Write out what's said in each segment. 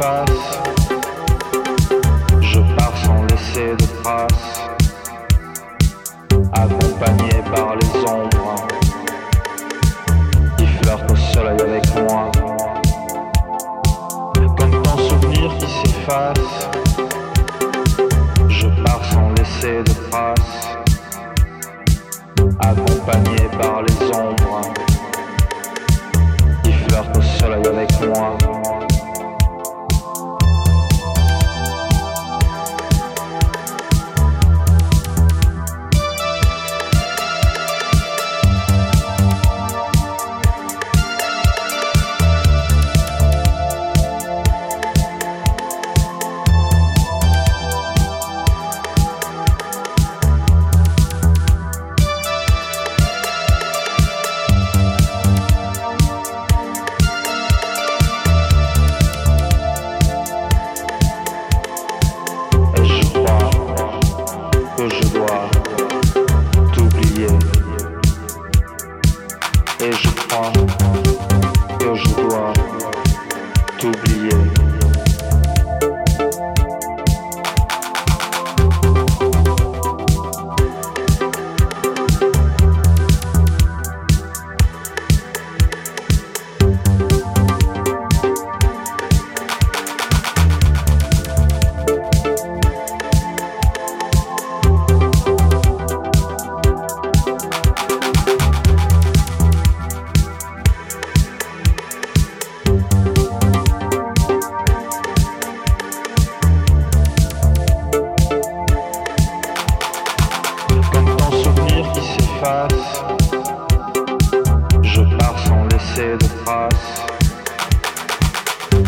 fast.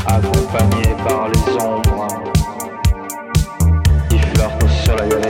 Accompagné par les ombres. Qui flirtent au soleil